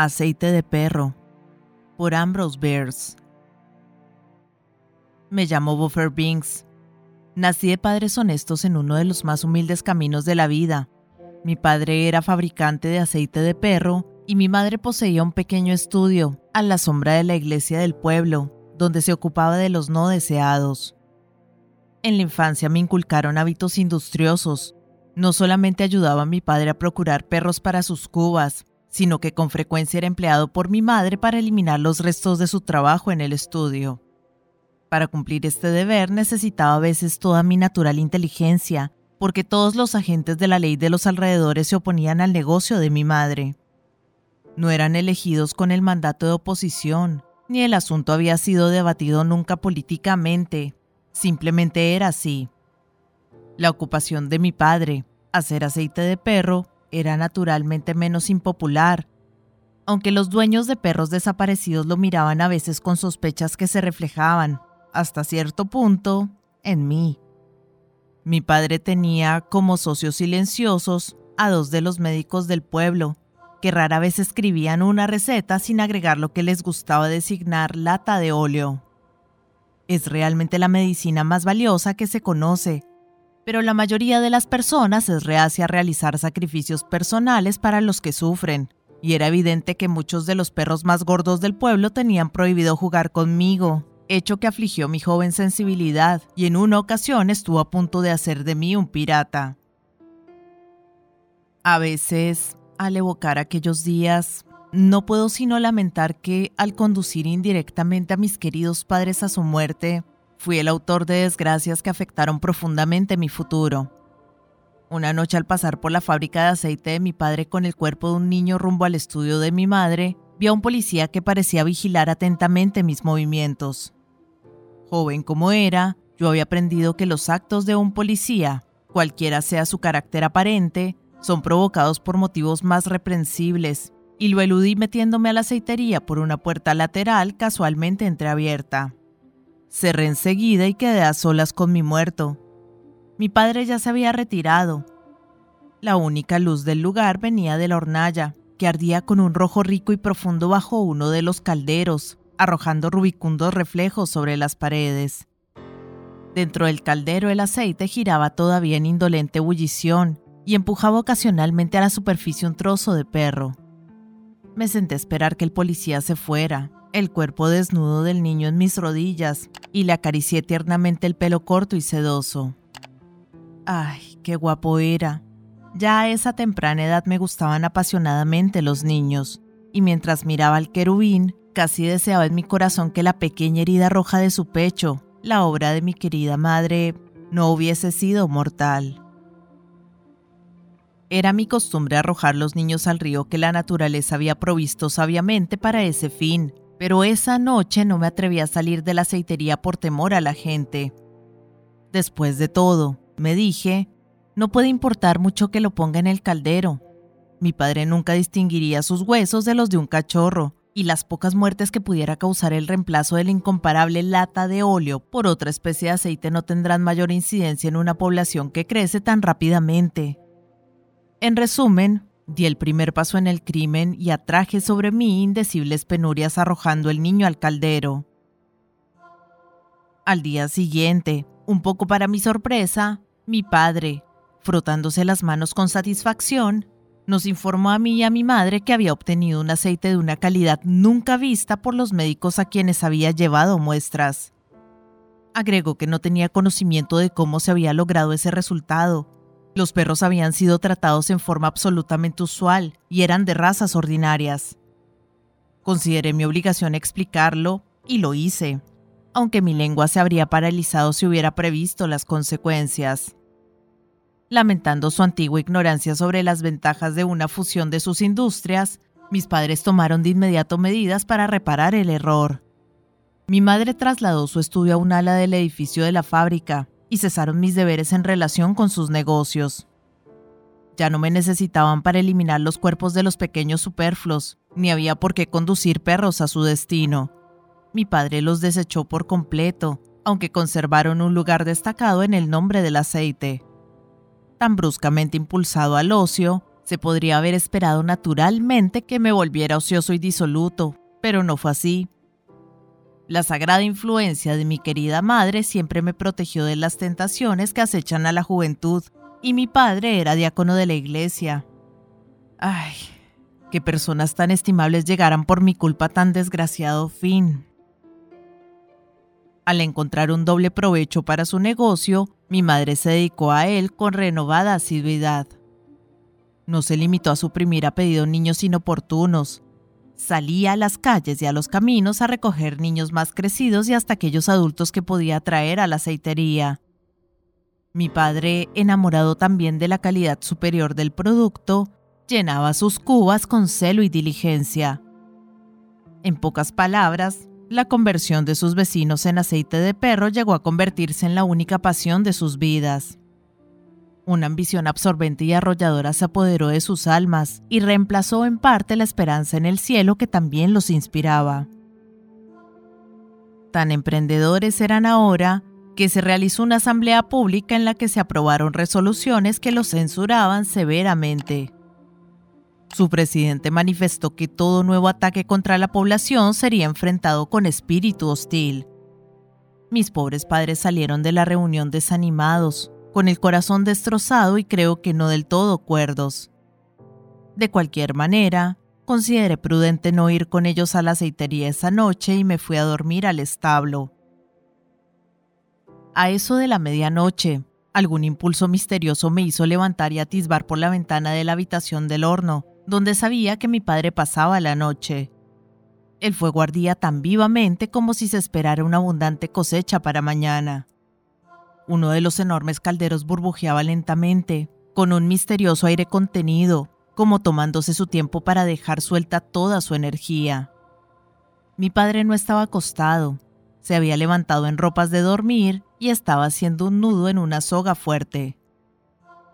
Aceite de perro por Ambrose Bears. Me llamo Buffer Binks. Nací de padres honestos en uno de los más humildes caminos de la vida. Mi padre era fabricante de aceite de perro y mi madre poseía un pequeño estudio a la sombra de la iglesia del pueblo, donde se ocupaba de los no deseados. En la infancia me inculcaron hábitos industriosos. No solamente ayudaba a mi padre a procurar perros para sus cubas, sino que con frecuencia era empleado por mi madre para eliminar los restos de su trabajo en el estudio. Para cumplir este deber necesitaba a veces toda mi natural inteligencia, porque todos los agentes de la ley de los alrededores se oponían al negocio de mi madre. No eran elegidos con el mandato de oposición, ni el asunto había sido debatido nunca políticamente, simplemente era así. La ocupación de mi padre, hacer aceite de perro, era naturalmente menos impopular, aunque los dueños de perros desaparecidos lo miraban a veces con sospechas que se reflejaban, hasta cierto punto, en mí. Mi padre tenía como socios silenciosos a dos de los médicos del pueblo, que rara vez escribían una receta sin agregar lo que les gustaba designar lata de óleo. Es realmente la medicina más valiosa que se conoce, pero la mayoría de las personas es reacia a realizar sacrificios personales para los que sufren, y era evidente que muchos de los perros más gordos del pueblo tenían prohibido jugar conmigo, hecho que afligió mi joven sensibilidad y en una ocasión estuvo a punto de hacer de mí un pirata. A veces, al evocar aquellos días, no puedo sino lamentar que, al conducir indirectamente a mis queridos padres a su muerte, Fui el autor de desgracias que afectaron profundamente mi futuro. Una noche al pasar por la fábrica de aceite de mi padre con el cuerpo de un niño rumbo al estudio de mi madre, vi a un policía que parecía vigilar atentamente mis movimientos. Joven como era, yo había aprendido que los actos de un policía, cualquiera sea su carácter aparente, son provocados por motivos más reprensibles, y lo eludí metiéndome a la aceitería por una puerta lateral casualmente entreabierta. Cerré enseguida y quedé a solas con mi muerto. Mi padre ya se había retirado. La única luz del lugar venía de la hornalla, que ardía con un rojo rico y profundo bajo uno de los calderos, arrojando rubicundos reflejos sobre las paredes. Dentro del caldero el aceite giraba todavía en indolente ebullición y empujaba ocasionalmente a la superficie un trozo de perro. Me senté a esperar que el policía se fuera, el cuerpo desnudo del niño en mis rodillas y le acaricié tiernamente el pelo corto y sedoso. Ay, qué guapo era. Ya a esa temprana edad me gustaban apasionadamente los niños, y mientras miraba al querubín, casi deseaba en mi corazón que la pequeña herida roja de su pecho, la obra de mi querida madre, no hubiese sido mortal. Era mi costumbre arrojar los niños al río que la naturaleza había provisto sabiamente para ese fin, pero esa noche no me atreví a salir de la aceitería por temor a la gente. Después de todo, me dije, no puede importar mucho que lo ponga en el caldero. Mi padre nunca distinguiría sus huesos de los de un cachorro, y las pocas muertes que pudiera causar el reemplazo de la incomparable lata de óleo por otra especie de aceite no tendrán mayor incidencia en una población que crece tan rápidamente. En resumen, Di el primer paso en el crimen y atraje sobre mí indecibles penurias arrojando el niño al caldero. Al día siguiente, un poco para mi sorpresa, mi padre, frotándose las manos con satisfacción, nos informó a mí y a mi madre que había obtenido un aceite de una calidad nunca vista por los médicos a quienes había llevado muestras. Agregó que no tenía conocimiento de cómo se había logrado ese resultado, los perros habían sido tratados en forma absolutamente usual y eran de razas ordinarias. Consideré mi obligación explicarlo y lo hice, aunque mi lengua se habría paralizado si hubiera previsto las consecuencias. Lamentando su antigua ignorancia sobre las ventajas de una fusión de sus industrias, mis padres tomaron de inmediato medidas para reparar el error. Mi madre trasladó su estudio a un ala del edificio de la fábrica, y cesaron mis deberes en relación con sus negocios. Ya no me necesitaban para eliminar los cuerpos de los pequeños superfluos, ni había por qué conducir perros a su destino. Mi padre los desechó por completo, aunque conservaron un lugar destacado en el nombre del aceite. Tan bruscamente impulsado al ocio, Se podría haber esperado naturalmente que me volviera ocioso y disoluto, pero no fue así. La sagrada influencia de mi querida madre siempre me protegió de las tentaciones que acechan a la juventud, y mi padre era diácono de la iglesia. Ay, que personas tan estimables llegaran por mi culpa tan desgraciado fin. Al encontrar un doble provecho para su negocio, mi madre se dedicó a él con renovada asiduidad. No se limitó a suprimir a pedido niños inoportunos. Salía a las calles y a los caminos a recoger niños más crecidos y hasta aquellos adultos que podía traer a la aceitería. Mi padre, enamorado también de la calidad superior del producto, llenaba sus cubas con celo y diligencia. En pocas palabras, la conversión de sus vecinos en aceite de perro llegó a convertirse en la única pasión de sus vidas. Una ambición absorbente y arrolladora se apoderó de sus almas y reemplazó en parte la esperanza en el cielo que también los inspiraba. Tan emprendedores eran ahora que se realizó una asamblea pública en la que se aprobaron resoluciones que los censuraban severamente. Su presidente manifestó que todo nuevo ataque contra la población sería enfrentado con espíritu hostil. Mis pobres padres salieron de la reunión desanimados, con el corazón destrozado y creo que no del todo cuerdos. De cualquier manera, consideré prudente no ir con ellos a la aceitería esa noche y me fui a dormir al establo. A eso de la medianoche, algún impulso misterioso me hizo levantar y atisbar por la ventana de la habitación del horno, donde sabía que mi padre pasaba la noche. El fuego ardía tan vivamente como si se esperara una abundante cosecha para mañana. Uno de los enormes calderos burbujeaba lentamente, con un misterioso aire contenido, como tomándose su tiempo para dejar suelta toda su energía. Mi padre no estaba acostado, se había levantado en ropas de dormir y estaba haciendo un nudo en una soga fuerte.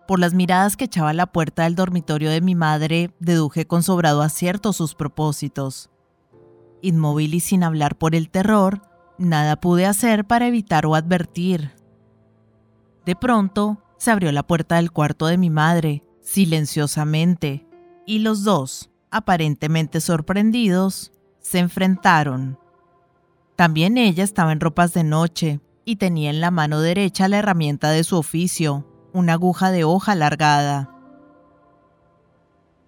Por las miradas que echaba a la puerta del dormitorio de mi madre, deduje con sobrado acierto sus propósitos. Inmóvil y sin hablar por el terror, nada pude hacer para evitar o advertir. De pronto, se abrió la puerta del cuarto de mi madre, silenciosamente, y los dos, aparentemente sorprendidos, se enfrentaron. También ella estaba en ropas de noche, y tenía en la mano derecha la herramienta de su oficio, una aguja de hoja alargada.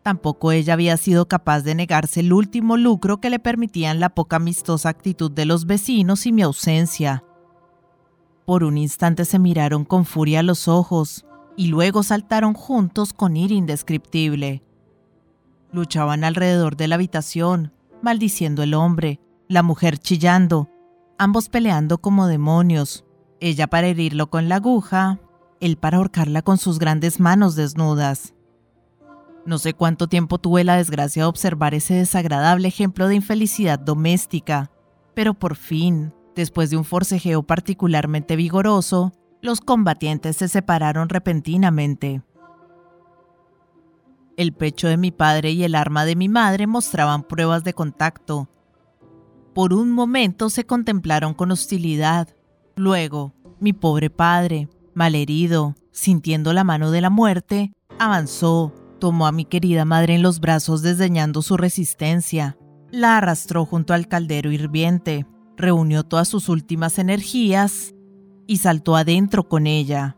Tampoco ella había sido capaz de negarse el último lucro que le permitían la poca amistosa actitud de los vecinos y mi ausencia. Por un instante se miraron con furia los ojos y luego saltaron juntos con ira indescriptible. Luchaban alrededor de la habitación, maldiciendo el hombre, la mujer chillando, ambos peleando como demonios, ella para herirlo con la aguja, él para ahorcarla con sus grandes manos desnudas. No sé cuánto tiempo tuve la desgracia de observar ese desagradable ejemplo de infelicidad doméstica, pero por fin, después de un forcejeo particularmente vigoroso, los combatientes se separaron repentinamente. El pecho de mi padre y el arma de mi madre mostraban pruebas de contacto, por un momento se contemplaron con hostilidad. Luego, mi pobre padre, malherido, sintiendo la mano de la muerte, avanzó, tomó a mi querida madre en los brazos desdeñando su resistencia, la arrastró junto al caldero hirviente, reunió todas sus últimas energías y saltó adentro con ella.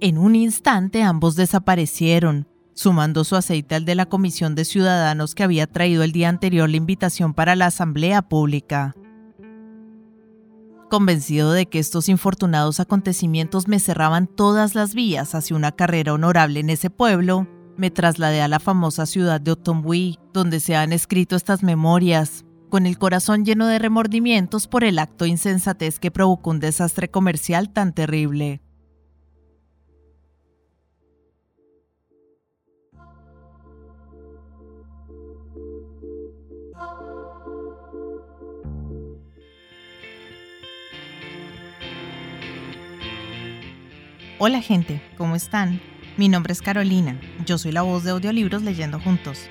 En un instante ambos desaparecieron, sumando su aceite al de la Comisión de Ciudadanos que había traído el día anterior la invitación para la Asamblea Pública. Convencido de que estos infortunados acontecimientos me cerraban todas las vías hacia una carrera honorable en ese pueblo, me trasladé a la famosa ciudad de Otombuí, donde se han escrito estas memorias, con el corazón lleno de remordimientos por el acto insensatez que provocó un desastre comercial tan terrible. Hola gente, ¿cómo están? Mi nombre es Carolina, yo soy la voz de audiolibros leyendo juntos.